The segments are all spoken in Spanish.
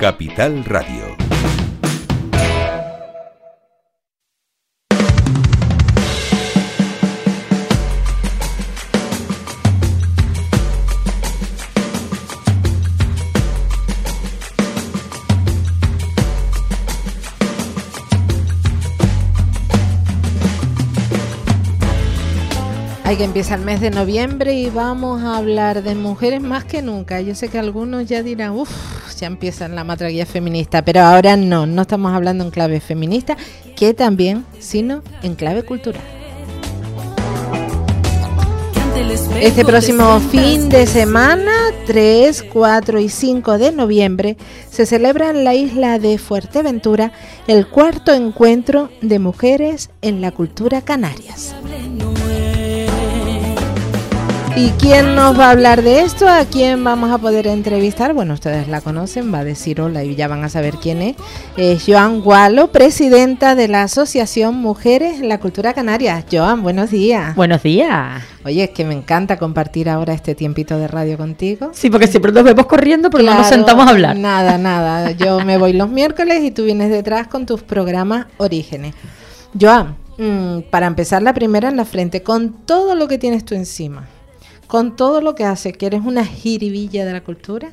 Capital Radio. Hay que empieza el mes de noviembre y vamos a hablar de mujeres más que nunca. Yo sé que algunos ya dirán, uff, empieza la matraguía feminista, pero ahora no, no estamos hablando en clave feminista, que también, sino en clave cultural. Este próximo fin de semana, 3, 4 y 5 de noviembre, se celebra en la isla de Fuerteventura el cuarto encuentro de mujeres en la cultura canarias. ¿Y quién nos va a hablar de esto? ¿A quién vamos a poder entrevistar? Bueno, ustedes la conocen, va a decir hola y ya van a saber quién es. Es Joan Gualo, presidenta de la Asociación Mujeres en la Cultura Canaria. Joan, buenos días. Buenos días. Oye, es que me encanta compartir ahora este tiempito de radio contigo. Sí, porque siempre nos vemos corriendo, pero no nos sentamos a hablar. Nada, nada. Yo me voy los miércoles y tú vienes detrás con tus programas Orígenes. Joan, mm, para empezar la primera en la frente, con todo lo que tienes tú encima con todo lo que haces, que eres una jiribilla de la cultura,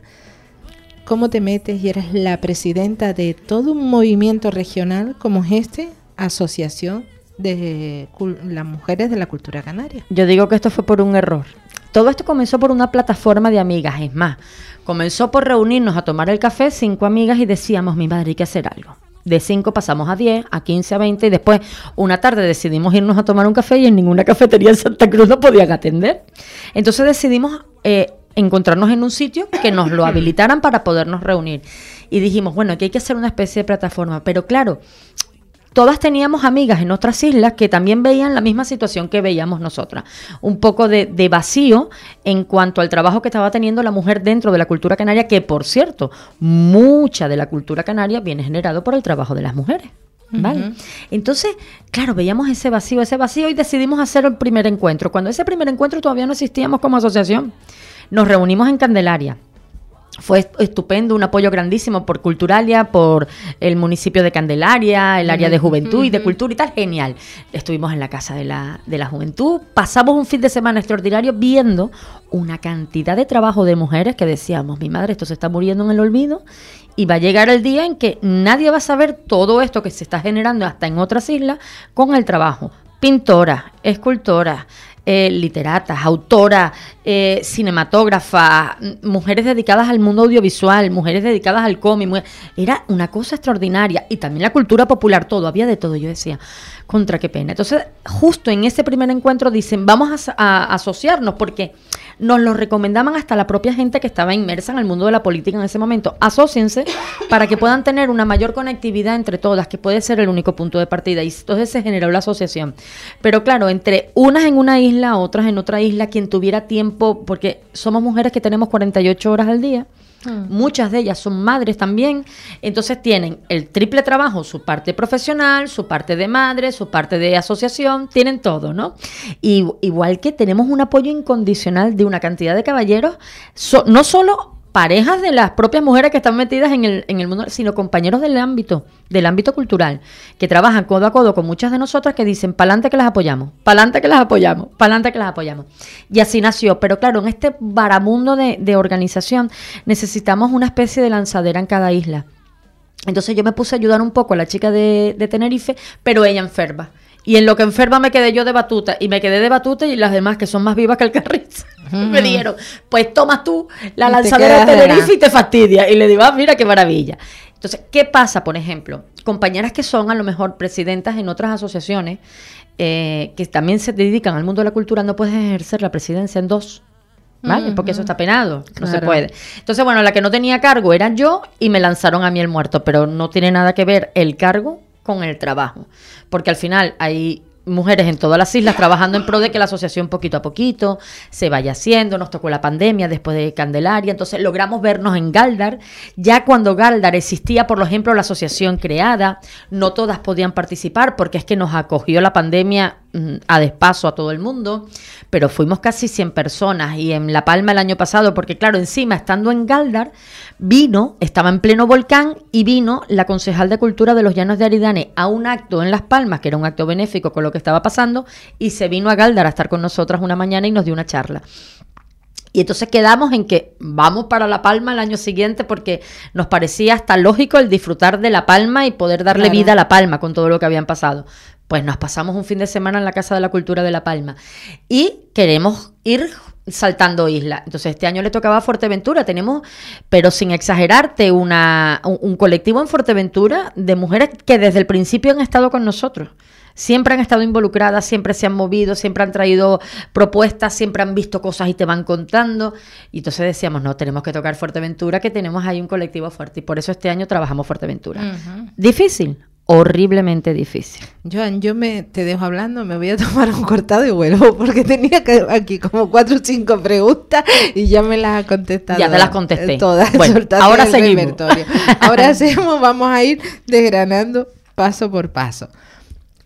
¿cómo te metes y eres la presidenta de todo un movimiento regional como es este, Asociación de las Mujeres de la Cultura Canaria? Yo digo que esto fue por un error. Todo esto comenzó por una plataforma de amigas, es más, comenzó por reunirnos a tomar el café cinco amigas y decíamos, mi madre, hay que hacer algo de 5 pasamos a 10, a 15, a 20 y después una tarde decidimos irnos a tomar un café y en ninguna cafetería en Santa Cruz nos podían atender. Entonces decidimos eh, encontrarnos en un sitio que nos lo habilitaran para podernos reunir. Y dijimos, bueno, aquí hay que hacer una especie de plataforma. Pero claro, todas teníamos amigas en otras islas que también veían la misma situación que veíamos nosotras. Un poco de, vacío en cuanto al trabajo que estaba teniendo la mujer dentro de la cultura canaria, que por cierto, mucha de la cultura canaria viene generado por el trabajo de las mujeres. ¿Vale? Entonces, claro, veíamos ese vacío, ese vacío y decidimos hacer el primer encuentro. Cuando ese primer encuentro todavía no existíamos como asociación, nos reunimos en Candelaria fue estupendo, un apoyo grandísimo por Culturalia, por el municipio de Candelaria, el área de juventud y de cultura y tal, genial. Estuvimos en la Casa de la, de la Juventud, pasamos un fin de semana extraordinario viendo una cantidad de trabajo de mujeres que decíamos, mi madre, esto se está muriendo en el olvido y va a llegar el día en que nadie va a saber todo esto que se está generando hasta en otras islas con el trabajo. Pintoras, escultoras, eh, literatas, autoras, eh, cinematógrafas, mujeres dedicadas al mundo audiovisual, mujeres dedicadas al cómic. Era una cosa extraordinaria. Y también la cultura popular, todo, había de todo. Yo decía, contra qué pena. Entonces, justo en ese primer encuentro dicen, vamos a, asociarnos, porque nos lo recomendaban hasta la propia gente que estaba inmersa en el mundo de la política en ese momento. Asociense para que puedan tener una mayor conectividad entre todas, que puede ser el único punto de partida. Y entonces se generó la asociación. Pero claro, entre unas en una isla, otras en otra isla, quien tuviera tiempo, porque somos mujeres que tenemos 48 horas al día Mm. Muchas de ellas son madres también, entonces tienen el triple trabajo, su parte profesional, su parte de madre, su parte de asociación, tienen todo, ¿no? Y, igual que tenemos un apoyo incondicional de una cantidad de caballeros, no solo parejas de las propias mujeres que están metidas en el, en el mundo, sino compañeros del ámbito, del ámbito cultural, que trabajan codo a codo con muchas de nosotras que dicen, pa'lante que las apoyamos, pa'lante que las apoyamos, pa'lante que las apoyamos. Y así nació. Pero claro, en este varamundo de, de organización necesitamos una especie de lanzadera en cada isla. Entonces yo me puse a ayudar un poco a la chica de, de Tenerife, pero ella enferma. Y en lo que enferma me quedé yo de batuta. Y me quedé de batuta y las demás, que son más vivas que el carrizo, me dieron, pues tomas tú la lanzadera de Tenerife y te fastidia. Y le digo, ah, mira qué maravilla. Entonces, ¿qué pasa, por ejemplo? Compañeras que son a lo mejor presidentas en otras asociaciones, eh, que también se dedican al mundo de la cultura, no puedes ejercer la presidencia en dos. ¿Vale? Porque eso está penado, no se puede. Entonces, bueno, la que no tenía cargo era yo y me lanzaron a mí el muerto, pero no tiene nada que ver el cargo con el trabajo. Porque al final hay mujeres en todas las islas trabajando en pro de que la asociación poquito a poquito se vaya haciendo. Nos tocó la pandemia después de Candelaria, entonces logramos vernos en Galdar. Ya cuando Galdar existía, por ejemplo, la asociación creada, no todas podían participar porque es que nos acogió la pandemia mm, a despaso a todo el mundo, pero fuimos casi 100 personas y en La Palma el año pasado, porque claro, encima estando en Galdar, vino, estaba en pleno volcán y vino la concejal de Cultura de los Llanos de Aridane a un acto en Las Palmas, que era un acto benéfico con lo que estaba pasando, y se vino a Galdar a estar con nosotras una mañana y nos dio una charla. Y entonces quedamos en que vamos para La Palma el año siguiente porque nos parecía hasta lógico el disfrutar de La Palma y poder darle vida a La Palma con todo lo que habían pasado. Pues nos pasamos un fin de semana en la Casa de la Cultura de La Palma y queremos ir saltando isla. Entonces este año le tocaba a Fuerteventura. Tenemos, pero sin exagerarte, una, un, un colectivo en Fuerteventura de mujeres que desde el principio han estado con nosotros siempre han estado involucradas, siempre se han movido, siempre han traído propuestas, siempre han visto cosas y te van contando. Y entonces decíamos, no, tenemos que tocar Fuerteventura, que tenemos ahí un colectivo fuerte. Y por eso este año trabajamos Fuerteventura. Difícil, horriblemente difícil. Joan, yo me te dejo hablando, me voy a tomar un cortado y vuelvo, porque tenía que, aquí como cuatro o cinco preguntas y ya me las ha contestado. Ya te las contesté. Todas. Bueno, ahora seguimos. Ahora hacemos, vamos a ir desgranando paso por paso.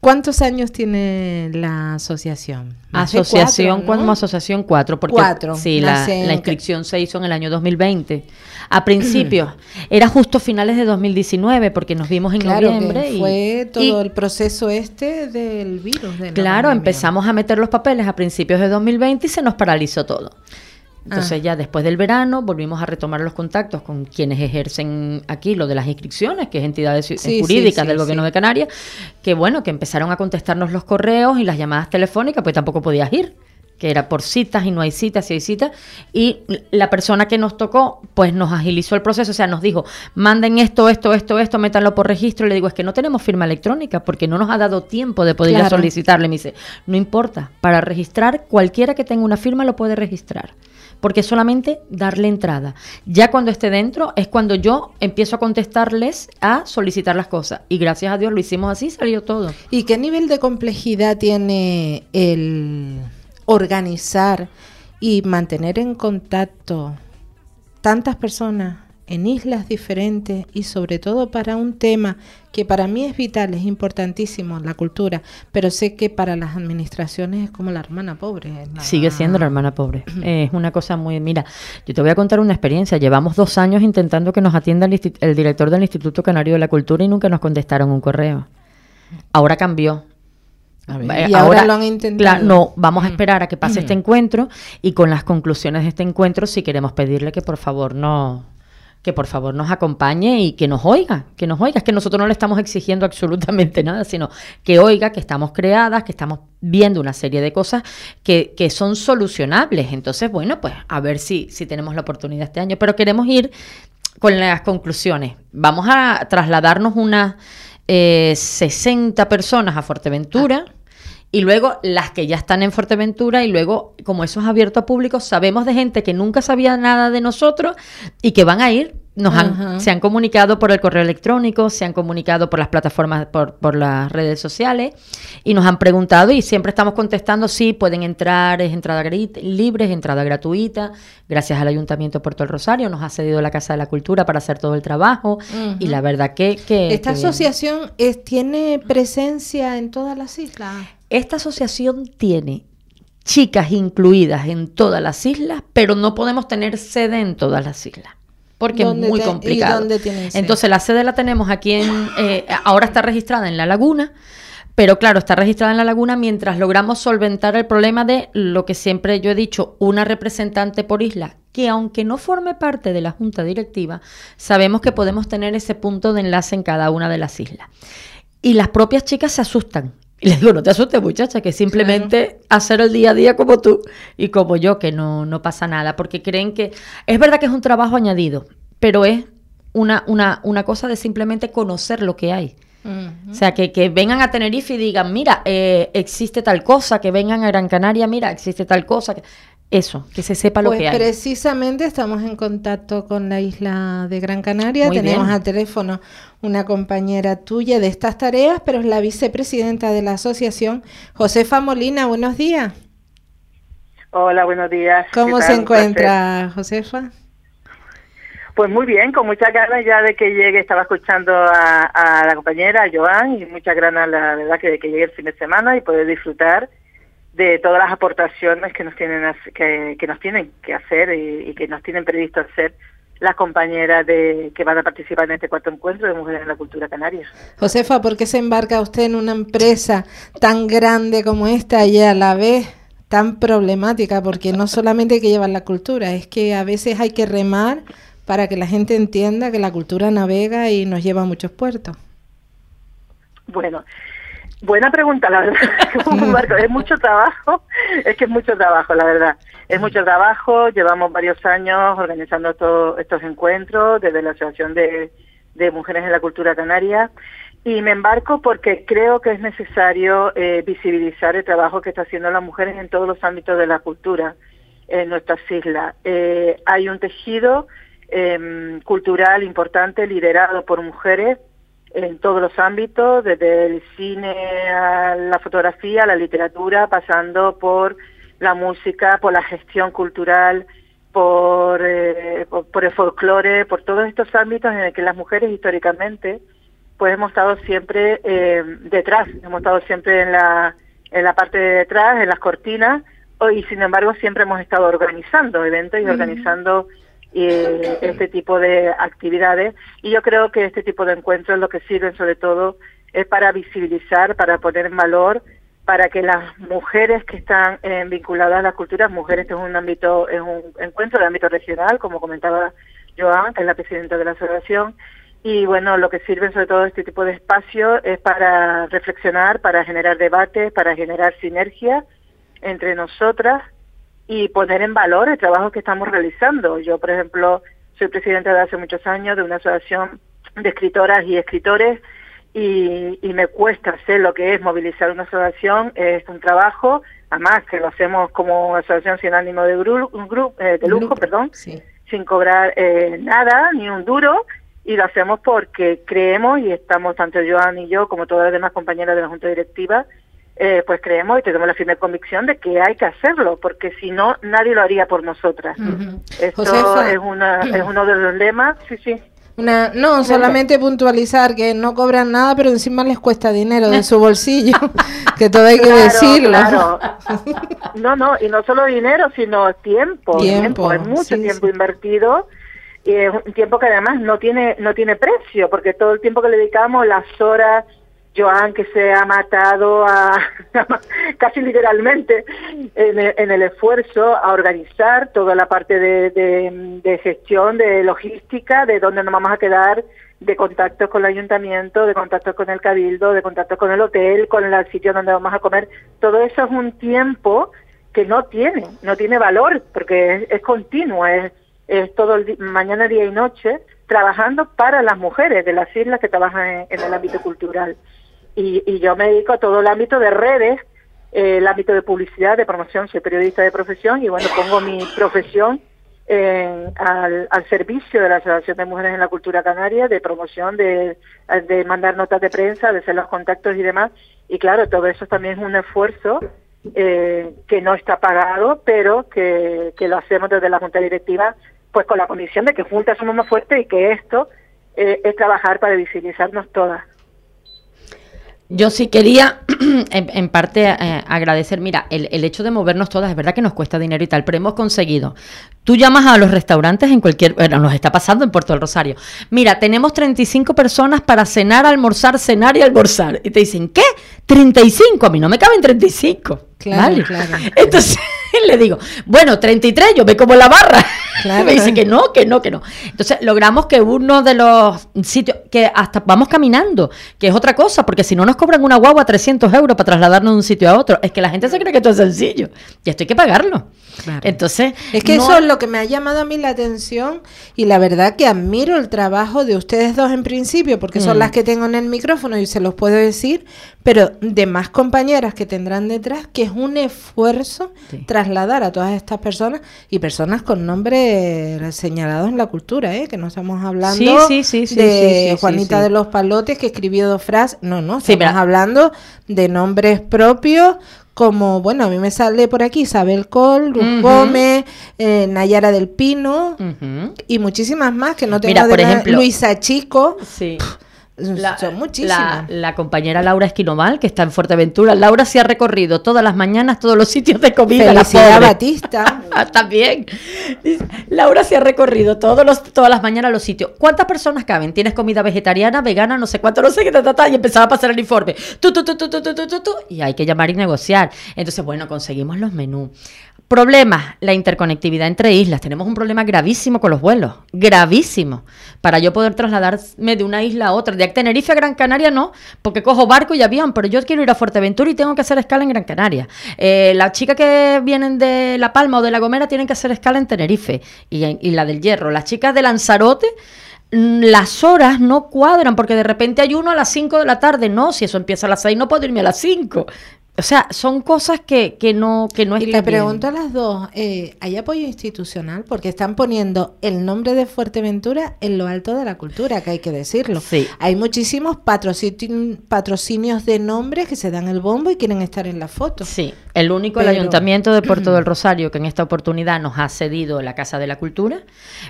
¿Cuántos años tiene la asociación? Asociación, cuatro, asociación? Cuatro, porque cuatro, sí, la, la, inscripción se hizo en el año 2020. A principios, era justo finales de 2019, porque nos vimos en noviembre. y, fue todo el proceso este del virus. De claro, empezamos a meter los papeles a principios de 2020 y se nos paralizó todo. Entonces ah. ya después del verano volvimos a retomar los contactos con quienes ejercen aquí lo de las inscripciones, que es entidades jurídicas del gobierno de Canarias, que bueno, que empezaron a contestarnos los correos y las llamadas telefónicas, pues tampoco podías ir que era por citas y no hay citas y hay citas, y la persona que nos tocó, pues nos agilizó el proceso, o sea, nos dijo, manden esto, esto, esto, esto, métanlo por registro, le digo, es que no tenemos firma electrónica, porque no nos ha dado tiempo de poder solicitarle, me dice, no importa, para registrar, cualquiera que tenga una firma lo puede registrar porque solamente darle entrada. Ya cuando esté dentro es cuando yo empiezo a contestarles a solicitar las cosas. Y gracias a Dios lo hicimos así, salió todo. ¿Y qué nivel de complejidad tiene el organizar y mantener en contacto tantas personas en islas diferentes y sobre todo para un tema que para mí es vital, es importantísimo, la cultura, pero sé que para las administraciones es como la hermana pobre. Sigue siendo la hermana pobre. es una cosa muy... Mira, yo te voy a contar una experiencia. Llevamos dos años intentando que nos atienda el, el director del Instituto Canario de la Cultura y nunca nos contestaron un correo. Ahora cambió. Eh, y ahora, lo han intentado. no, vamos a esperar a que pase este encuentro y con las conclusiones de este encuentro si queremos pedirle que por favor no que por favor nos acompañe y que nos oiga, que nos oiga. Es que nosotros no le estamos exigiendo absolutamente nada, sino que oiga que estamos creadas, que estamos viendo una serie de cosas que, que son solucionables. Entonces, bueno, pues a ver si, si tenemos la oportunidad este año. Pero queremos ir con las conclusiones. Vamos a trasladarnos unas eh, 60 personas a Fuerteventura. Y luego las que ya están en Fuerteventura y luego, como eso es abierto a público, sabemos de gente que nunca sabía nada de nosotros y que van a ir nos han, se han comunicado por el correo electrónico, se han comunicado por las plataformas, por, por, las redes sociales y nos han preguntado y siempre estamos contestando, sí, pueden entrar, es entrada libre, es entrada gratuita. Gracias al Ayuntamiento de Puerto del Rosario nos ha cedido la Casa de la Cultura para hacer todo el trabajo y la verdad que... que ¿Esta asociación es, tiene presencia en todas las islas? Esta asociación tiene chicas incluidas en todas las islas, pero no podemos tener sede en todas las islas porque es muy complicado. Entonces la sede la tenemos aquí en, eh, ahora está registrada en La Laguna, pero claro, está registrada en La Laguna mientras logramos solventar el problema de lo que siempre yo he dicho, una representante por isla, que aunque no forme parte de la junta directiva, sabemos que podemos tener ese punto de enlace en cada una de las islas. Y las propias chicas se asustan y les digo, no te asustes muchacha, que simplemente hacer el día a día como tú y como yo, que no, no pasa nada, porque creen que es verdad que es un trabajo añadido, pero es una, una, una cosa de simplemente conocer lo que hay. O sea, que, que, vengan a Tenerife y digan, mira, eh, existe tal cosa, que vengan a Gran Canaria, mira, existe tal cosa. Eso, que se sepa lo Pues que hay. precisamente estamos en contacto con la isla de Gran Canaria. Muy Tenemos bien. al teléfono una compañera tuya de estas tareas, pero es la vicepresidenta de la asociación, Josefa Molina. Buenos días. Hola, buenos días. ¿Cómo ¿Qué se encuentra, Josefa? Pues muy bien, con muchas ganas ya de que llegue. Estaba escuchando a, a la compañera, a Joan, y muchas ganas, la verdad, que de que llegue el fin de semana y poder disfrutar de todas las aportaciones que nos tienen que, que nos tienen que hacer y, y que nos tienen previsto hacer las compañeras de que van a participar en este cuarto encuentro de mujeres en la cultura canaria. Josefa, ¿por qué se embarca usted en una empresa tan grande como esta y a la vez tan problemática? Porque no solamente hay que llevar la cultura, es que a veces hay que remar para que la gente entienda que la cultura navega y nos lleva a muchos puertos. Bueno, buena pregunta, la verdad. Marco, es mucho trabajo, es que es mucho trabajo, la verdad. Es mucho trabajo, llevamos varios años organizando to- estos encuentros desde la Asociación de, de Mujeres en la Cultura Canaria y me embarco porque creo que es necesario eh, visibilizar el trabajo que están haciendo las mujeres en todos los ámbitos de la cultura en nuestras islas. Eh, hay un tejido em, cultural importante liderado por mujeres en todos los ámbitos, desde el cine a la fotografía, la literatura, pasando por la música, por la gestión cultural, por, eh, por, por el folclore, por todos estos ámbitos en el que las mujeres históricamente pues hemos estado siempre eh, detrás, hemos estado siempre en la, en la parte de detrás, en las cortinas, y sin embargo siempre hemos estado organizando eventos y organizando eh, este tipo de actividades. Y yo creo que este tipo de encuentros lo que sirven sobre todo es para visibilizar, para poner en valor, para que las mujeres que están eh, vinculadas a las culturas, mujeres, este es un ámbito, es un encuentro de ámbito regional, como comentaba Joan, que es la presidenta de la asociación, y bueno, lo que sirven sobre todo este tipo de espacios es para reflexionar, para generar debates, para generar sinergia entre nosotras y poner en valor el trabajo que estamos realizando. Yo, por ejemplo, soy presidenta de hace muchos años de una asociación de escritoras y escritores y, y me cuesta hacer lo que es movilizar una asociación, es un trabajo, además que lo hacemos como asociación sin ánimo de, gru- gru- eh, de lujo, Lucro, perdón, Sí. sin cobrar eh, nada, ni un duro, y lo hacemos porque creemos, y estamos tanto Joan y yo, como todas las demás compañeras de la Junta Directiva, eh, pues creemos y tenemos la firme convicción de que hay que hacerlo, porque si no, nadie lo haría por nosotras. Ujú. Esto Josefa. es, una, es uno de los lemas, sí, sí. Una, no, solamente puntualizar que no cobran nada, pero encima les cuesta dinero de su bolsillo, que todo hay que Claro, decirlo. claro. No, no, y no solo dinero, sino tiempo. Tiempo, Hay mucho sí, tiempo sí. invertido y es un tiempo que además no tiene no tiene precio, porque todo el tiempo que le dedicamos, las horas, Joan que se ha matado a, casi literalmente en el, en el esfuerzo a organizar toda la parte de, gestión, de logística, de dónde nos vamos a quedar, de contactos con el ayuntamiento, de contactos con el cabildo, de contactos con el hotel, con el sitio donde vamos a comer. Todo eso es un tiempo que no tiene, no tiene valor, porque es, continuo, es, es todo el mañana, día y noche, trabajando para las mujeres de las islas que trabajan en el ámbito cultural. Y, y yo me dedico a todo el ámbito de redes, eh, el ámbito de publicidad, de promoción, soy periodista de profesión y bueno, pongo mi profesión en- al, servicio de la Asociación de Mujeres en la Cultura Canaria, de promoción, de, de mandar notas de prensa, de hacer los contactos y demás. Y claro, todo eso también es un esfuerzo eh, que no está pagado, pero que, que lo hacemos desde la Junta Directiva, pues con la condición de que juntas somos más fuertes y que esto eh, es trabajar para visibilizarnos todas. Yo sí quería, en, parte, eh, agradecer, mira, el, el hecho de movernos todas, es verdad que nos cuesta dinero y tal, pero hemos conseguido. Tú llamas a los restaurantes en cualquier, bueno, nos está pasando en Puerto del Rosario. Mira, tenemos 35 personas para cenar, almorzar, cenar y almorzar. Y te dicen, ¿qué? 35, a mí no me caben 35. Claro, ¿vale? claro. Entonces le digo, bueno, 33, yo me como la barra. Claro. me dice que no, que no, que no. Entonces logramos que uno de los sitios, que hasta vamos caminando, que es otra cosa, porque si no nos cobran una guagua 300 euros para trasladarnos de un sitio a otro, es que la gente se cree que esto es sencillo. Y esto hay que pagarlo. Claro. Entonces, Es que no- eso es lo que me ha llamado a mí la atención y la verdad que admiro el trabajo de ustedes dos en principio, porque son Mm. las que tengo en el micrófono y se los puedo decir, pero de más compañeras que tendrán detrás, que es un esfuerzo Sí. tras trasladar a todas estas personas y personas con nombres señalados en la cultura, ¿eh? que no estamos hablando de Juanita de los Palotes que escribió dos frases, no, no, estamos hablando de nombres propios como, bueno, a mí me sale por aquí Isabel Col, Luz Gómez, eh, Nayara del Pino y muchísimas más que no tengo Mira, por ejemplo, Luisa Chico. Sí. La, Son muchísimas. La, compañera Laura Esquinoval, que está en Fuerteventura. Laura se ha recorrido todas las mañanas todos los sitios de comida. la Batista. También. Laura se ha recorrido todos los, todas las mañanas los sitios. ¿Cuántas personas caben? ¿Tienes comida vegetariana, vegana, no sé cuánto, no sé qué, ta, y empezaba a pasar el informe. Tú, tú, tú, y hay que llamar y negociar. Entonces, bueno, conseguimos los menús. Problemas, la interconectividad entre islas. Tenemos un problema gravísimo con los vuelos, gravísimo. Para yo poder trasladarme de una isla a otra, de Tenerife a Gran Canaria no, porque cojo barco y avión, pero yo quiero ir a Fuerteventura y tengo que hacer escala en Gran Canaria. Eh, las chicas que vienen de La Palma o de La Gomera tienen que hacer escala en Tenerife y, y la del Hierro. Las chicas de Lanzarote mm, las horas no cuadran porque de repente hay uno a las 5 de la tarde. No, si eso empieza a las 6 no puedo irme a las 5. O sea, son cosas que, que no que no Y le pregunto a las dos, eh, ¿hay apoyo institucional? Porque están poniendo el nombre de Fuerteventura en lo alto de la cultura, que hay que decirlo. Sí. Hay muchísimos patrocinios de nombres que se dan el bombo y quieren estar en la foto. Sí, el único, el Ayuntamiento de Puerto del Rosario, que en esta oportunidad nos ha cedido la Casa de la Cultura,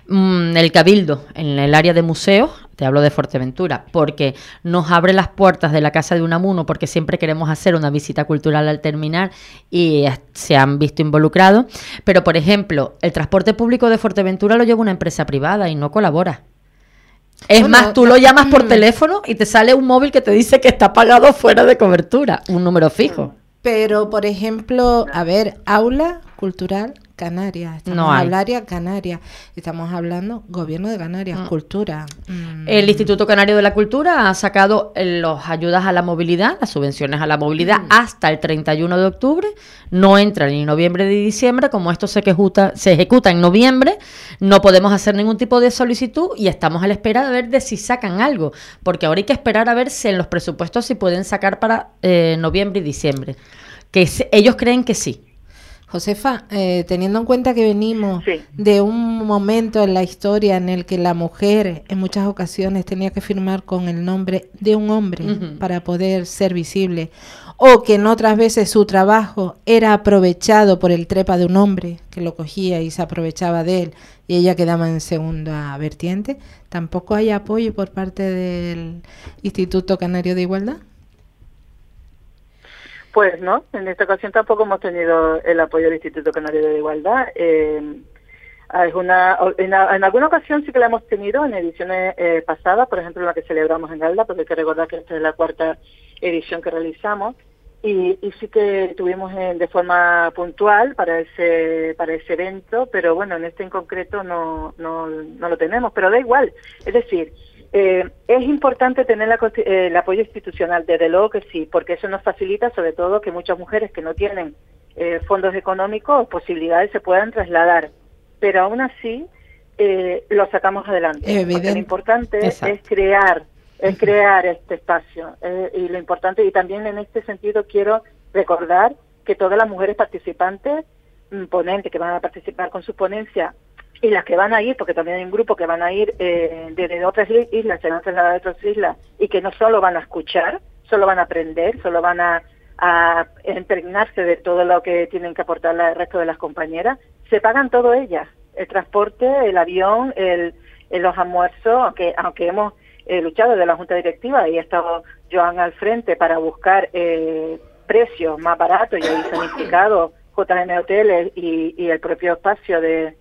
mm, el Cabildo, en el área de museos, te hablo de Fuerteventura, porque nos abre las puertas de la Casa de Unamuno, porque siempre queremos hacer una visita cultural al terminar y se han visto involucrados. Pero, por ejemplo, el transporte público de Fuerteventura lo lleva una empresa privada y no colabora. Es más, tú lo llamas por mm. teléfono y te sale un móvil que te dice que está pagado fuera de cobertura, un número fijo. Pero, por ejemplo, a ver, aula cultural Canarias, estamos no hablando Canarias, estamos hablando gobierno de Canarias, mm. cultura. Mm. El Instituto Canario de la Cultura ha sacado eh, las ayudas a la movilidad, las subvenciones a la movilidad mm. hasta el 31 de octubre, no entra ni noviembre ni diciembre, como esto se ejecuta, se ejecuta en noviembre, no podemos hacer ningún tipo de solicitud y estamos a la espera de ver de si sacan algo, porque ahora hay que esperar a ver si en los presupuestos se pueden sacar para eh, noviembre y diciembre, que ellos creen que sí Josefa, eh, teniendo en cuenta que venimos de un momento en la historia en el que la mujer en muchas ocasiones tenía que firmar con el nombre de un hombre para poder ser visible, o que en otras veces su trabajo era aprovechado por el trepa de un hombre que lo cogía y se aprovechaba de él y ella quedaba en segunda vertiente, tampoco hay apoyo por parte del Instituto Canario de Igualdad. Pues no, en esta ocasión tampoco hemos tenido el apoyo del Instituto Canario de Igualdad. Eh, una, en, alguna ocasión sí que la hemos tenido en ediciones eh, pasadas, por ejemplo la que celebramos en Galda, porque hay que recordar que esta es la cuarta edición que realizamos, y, sí que tuvimos de forma puntual para ese para ese evento, pero bueno, en este en concreto no, no, no lo tenemos, pero da igual. Es decir, eh, es importante tener eh, el apoyo institucional, desde luego que sí, porque eso nos facilita sobre todo que muchas mujeres que no tienen eh, fondos económicos o posibilidades se puedan trasladar, pero aún así lo sacamos adelante. Lo importante es crear, es crear este espacio y lo importante y también en este sentido quiero recordar que todas las mujeres participantes mm, ponentes que van a participar con su ponencia y las que van a ir, porque también hay un grupo que van a ir eh, desde otras islas, se van a trasladar de otras islas, y que no solo van a escuchar, solo van a aprender, solo van a, a impregnarse de todo lo que tienen que aportar el resto de las compañeras, se pagan todo ellas, el transporte, el avión, el, los almuerzos, aunque, aunque hemos eh, luchado desde la Junta Directiva y ha estado Joan al frente para buscar eh, precios más baratos y ahí indicado JM Hoteles y, y el propio espacio de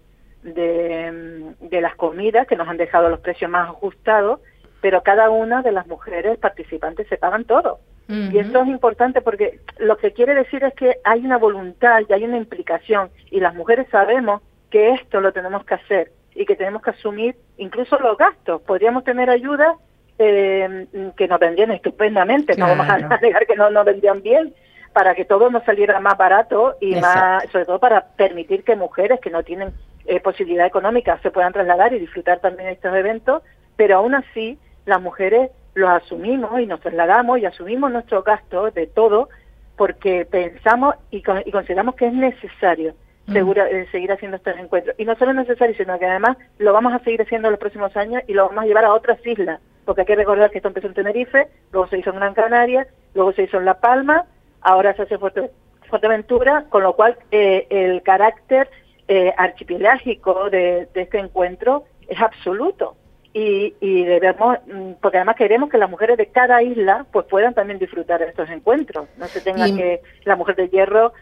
de, de las comidas que nos han dejado los precios más ajustados, pero cada una de las mujeres participantes se pagan todo. Y esto es importante porque lo que quiere decir es que hay una voluntad y hay una implicación y las mujeres sabemos que esto lo tenemos que hacer y que tenemos que asumir incluso los gastos. Podríamos tener ayuda eh, que nos vendían estupendamente, no vamos a negar que no nos vendían bien, para que todo nos saliera más barato y más, sobre todo para permitir que mujeres que no tienen eh, posibilidad económica se puedan trasladar y disfrutar también de estos eventos, pero aún así las mujeres los asumimos y nos trasladamos y asumimos nuestros gastos de todo porque pensamos y, consideramos que es necesario. segura, eh, seguir haciendo estos encuentros. Y no solo es necesario, sino que además lo vamos a seguir haciendo en los próximos años y lo vamos a llevar a otras islas, porque hay que recordar que esto empezó en Tenerife, luego se hizo en Gran Canaria, luego se hizo en La Palma, ahora se hace en Fuerteventura, con lo cual eh, el carácter eh, archipelágico de, de este encuentro es absoluto y, y debemos, mm, porque además queremos que las mujeres de cada isla pues puedan también disfrutar de estos encuentros. No se tenga que la mujer de hierro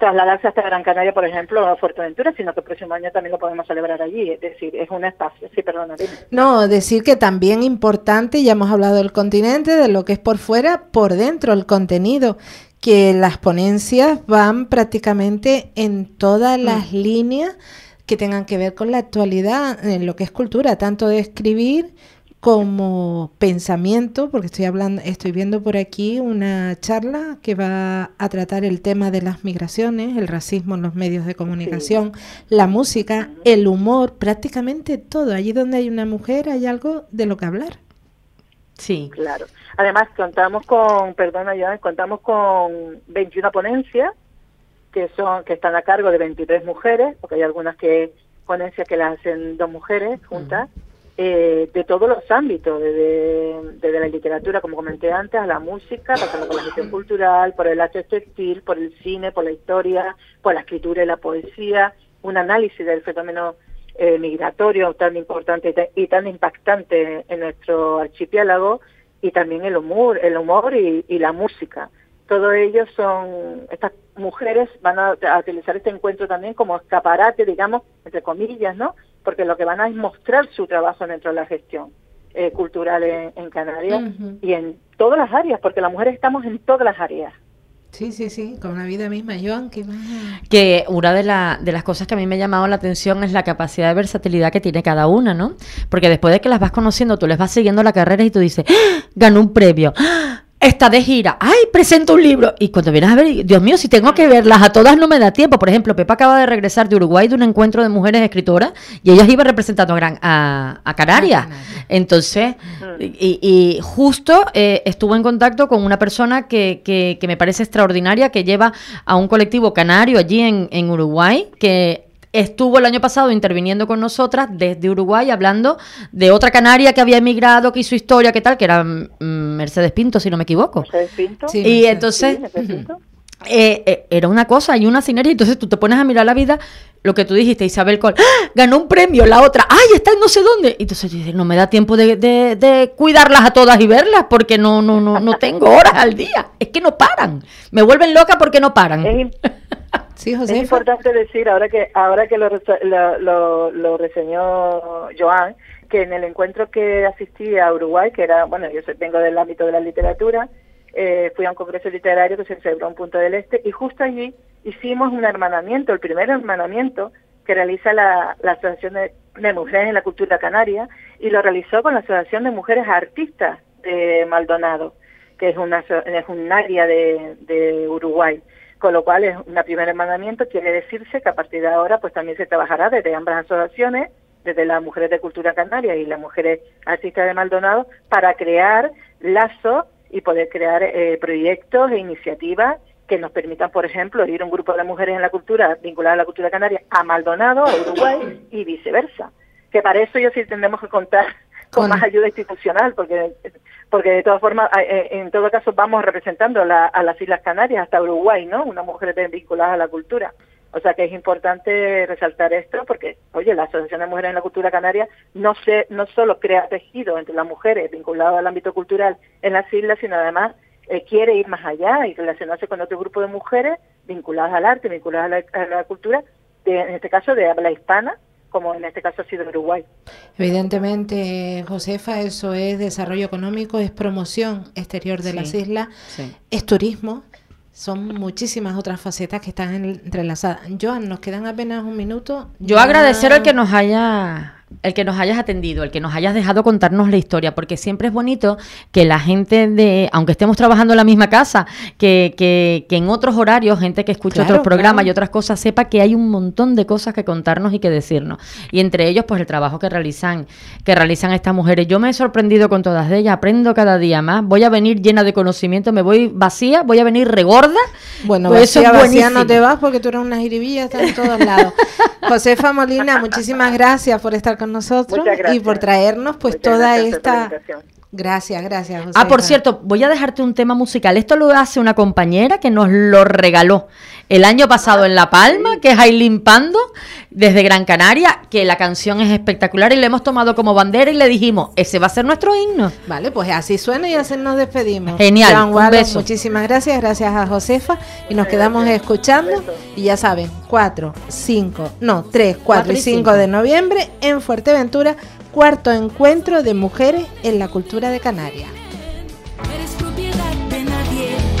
trasladarse hasta Gran Canaria, por ejemplo, o a Fuerteventura, sino que el próximo año también lo podemos celebrar allí. Es decir, es un espacio. Sí, perdona. No, decir que también importante, ya hemos hablado del continente, de lo que es por fuera, por dentro, el contenido que las ponencias van prácticamente en todas mm. las líneas que tengan que ver con la actualidad, en lo que es cultura, tanto de escribir como pensamiento, porque estoy hablando, estoy viendo por aquí una charla que va a tratar el tema de las migraciones, el racismo en los medios de comunicación, la música, el humor, prácticamente todo. Allí donde hay una mujer hay algo de lo que hablar. Sí. Claro. Además contamos con, perdona ya, contamos con 21 ponencias que son que están a cargo de 23 mujeres, porque hay algunas que ponencias que las hacen dos mujeres juntas, eh, de todos los ámbitos, desde, la literatura, como comenté antes, a la música, pasando por la gestión cultural, por el arte textil, por el cine, por la historia, por la escritura y la poesía, un análisis del fenómeno eh, migratorio tan importante y tan impactante en nuestro archipiélago, y también el humor, el humor y la música todo ellos son, estas mujeres van a, utilizar este encuentro también como escaparate, digamos, entre comillas, ¿no? Porque lo que van a es mostrar su trabajo dentro de la gestión eh, cultural en, Canarias y en todas las áreas, porque las mujeres estamos en todas las áreas. Sí, sí, sí, con la vida misma. Joan, ¿qué más? Que una de, de las cosas que a mí me ha llamado la atención es la capacidad de versatilidad que tiene cada una, ¿no? Porque después de que las vas conociendo, tú les vas siguiendo la carrera y tú dices, ¡Ah! ganó un premio, ¡Ah! Está de gira, ay, presento un libro. Y cuando vienes a ver, Dios mío, si tengo que verlas a todas no me da tiempo. Por ejemplo, Pepa acaba de regresar de Uruguay de un encuentro de mujeres escritoras y ellas iban representando a, Gran, a, Canarias. Entonces, y, justo eh, estuvo en contacto con una persona que, que, que, me parece extraordinaria, que lleva a un colectivo canario allí en, en Uruguay, que estuvo el año pasado interviniendo con nosotras desde Uruguay hablando de otra canaria que había emigrado, que hizo historia, que tal, que era mm, Mercedes Pinto, si no me equivoco. Mercedes Pinto. y entonces... Eh, eh, era una cosa y una sinergia. Entonces tú te pones a mirar la vida, lo que tú dijiste, Isabel Col, ¡Ah! ganó un premio, la otra, ¡ay, está en no sé dónde! Y entonces dices, no me da tiempo de, de, cuidarlas a todas y verlas porque no, no, no, no tengo horas al día. Es que no paran. Me vuelven loca porque no paran. Es importante decir, ahora que ahora que lo, lo, lo, reseñó Joan, que en el encuentro que asistí a Uruguay, que era, bueno, yo vengo del ámbito de la literatura, eh, fui a un congreso literario que se celebró en Punto del Este, y justo allí hicimos un hermanamiento, el primer hermanamiento que realiza la, Asociación de, Mujeres en la Cultura Canaria, y lo realizó con la Asociación de Mujeres Artistas de Maldonado, que es, una, es un área de Uruguay con lo cual es un primer hermanamiento, quiere decirse que a partir de ahora pues también se trabajará desde ambas asociaciones, desde las mujeres de cultura canaria y las mujeres artistas de Maldonado, para crear lazos y poder crear eh, proyectos e iniciativas que nos permitan, por ejemplo, ir un grupo de mujeres en la cultura vinculada a la cultura canaria a Maldonado, a Uruguay y viceversa. Que para eso yo sí tendremos que contar con, más ayuda institucional, porque porque de todas formas, eh, en todo caso, vamos representando a las Islas Canarias hasta Uruguay, ¿no? Una mujer vinculada a la cultura. O sea que es importante resaltar esto porque, oye, la Asociación de Mujeres en la Cultura Canaria no, se, no solo crea tejido entre las mujeres vinculadas al ámbito cultural en las islas, sino además eh, quiere ir más allá y relacionarse con otro grupo de mujeres vinculadas al arte, vinculadas a la, cultura, en este caso de habla hispana, como en este caso ha sido Uruguay. Evidentemente, Josefa, eso es desarrollo económico, es promoción exterior de las islas, es turismo, son muchísimas otras facetas que están entrelazadas. Joan, nos quedan apenas un minuto. Yo agradecer al que nos haya el que nos hayas atendido, el que nos hayas dejado contarnos la historia, porque siempre es bonito que la gente de, aunque estemos trabajando en la misma casa, que, que, que en otros horarios, gente que escucha Claro, otros programas claro. y otras cosas, sepa que hay un montón de cosas que contarnos y que decirnos. Y entre ellos, pues el trabajo que realizan, que realizan estas mujeres. Yo me he sorprendido con todas ellas, aprendo cada día más, voy a venir llena de conocimiento, me voy vacía, voy a venir regorda. Bueno, Pues eso vacía, es vacía no te vas porque tú eres una jiribilla, estás en todos lados. Josefa Molina, muchísimas gracias por estar con nosotros y por traernos pues Muchas toda esta... Gracias, gracias. Ah, por cierto, voy a dejarte un tema musical. Esto lo hace una compañera que nos lo regaló el año pasado en La Palma, que es Aileen Pando, desde Gran Canaria, que la canción es espectacular y le hemos tomado como bandera y le dijimos, ese va a ser nuestro himno. Vale, pues así suena y así nos despedimos. Genial, Joan un Wallace, beso. Muchísimas gracias, gracias a Josefa y nos quedamos escuchando y ya saben, 4, 5, no, 3, 4 Cuatro y y 5 cinco. de noviembre en Fuerteventura, cuarto encuentro de mujeres en la cultura de Canarias. Propiedad de nadie.